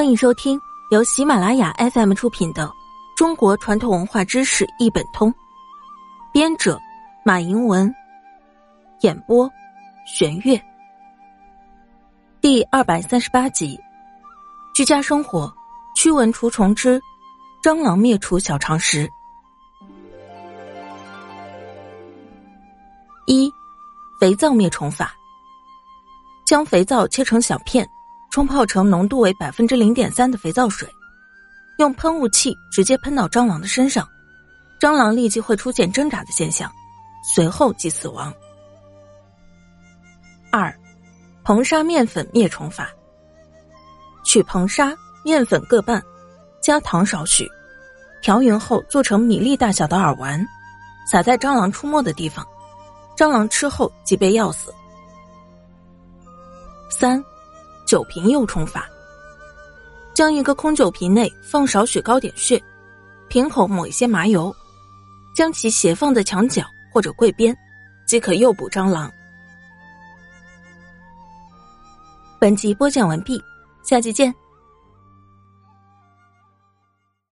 欢迎收听由喜马拉雅 FM 出品的《中国传统文化知识一本通》，编者马迎文，演播玄月。第二百三十八集：居家生活驱蚊除虫之蟑螂灭除小常识。一、肥皂灭虫法：将肥皂切成小片。冲泡成浓度为百分之零点三的肥皂水，用喷雾器直接喷到蟑螂的身上，蟑螂立即会出现挣扎的现象，随后即死亡。二，硼砂面粉灭虫法：取硼砂、面粉各半，加糖少许，调匀后做成米粒大小的饵丸，撒在蟑螂出没的地方，蟑螂吃后即被药死。三。酒瓶诱虫法：将一个空酒瓶内放少许糕点屑，瓶口抹一些麻油，将其斜放在墙角或者柜边，即可诱捕蟑螂。本集播讲完毕，下集见。